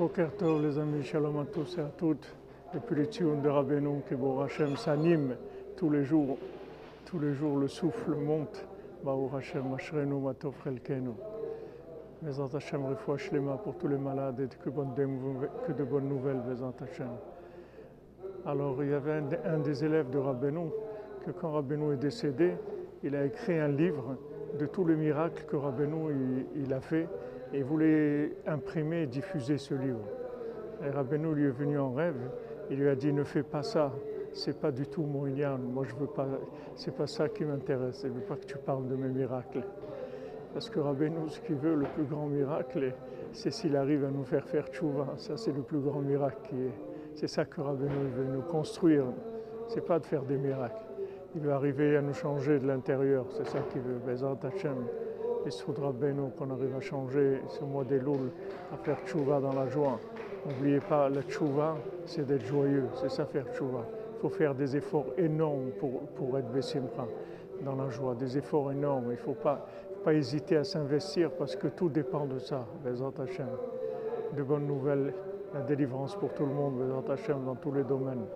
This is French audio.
Boker Tov, les amis, shalom à tous et à toutes. Depuis les Tzion de Rabbeinu, que Hashem s'anime tous les jours. Tous les jours, le souffle monte. Baruch Hashem, Ashrenu, Matov Chelkenu. Bezat Hashem, refoua shlema pour tous les malades et que, que de bonnes nouvelles, Bezat Hashem. Alors, il y avait un des élèves de Rabbeinu, que quand Rabbeinu est décédé, il a écrit un livre de tous les miracles que Rabbeinu il, il a fait et voulait imprimer et diffuser ce livre. Et Rabbeinu lui est venu en rêve, il lui a dit ne fais pas ça, c'est pas du tout mon Inyan, moi je veux pas, c'est pas ça qui m'intéresse, je veux pas que tu parles de mes miracles. Parce que Rabbeinu, ce qu'il veut, le plus grand miracle, c'est s'il arrive à nous faire faire tchouva. Ça, c'est le plus grand miracle qui est. C'est ça que Rabbeinu veut nous construire. C'est pas de faire des miracles. Il veut arriver à nous changer de l'intérieur. C'est ça qu'il veut. Il faudra Rabbeinu qu'on arrive à changer ce mois des Loul, à faire tchouva dans la joie. N'oubliez pas, la tchouva, c'est d'être joyeux. C'est ça faire tchouva. Il faut faire des efforts énormes pour, pour être Bessimcha, dans la joie. Des efforts énormes. Il ne faut pas, pas hésiter à s'investir parce que tout dépend de ça. Bezat Hashem. De bonnes nouvelles, la délivrance pour tout le monde, Bezat Hashem, dans tous les domaines.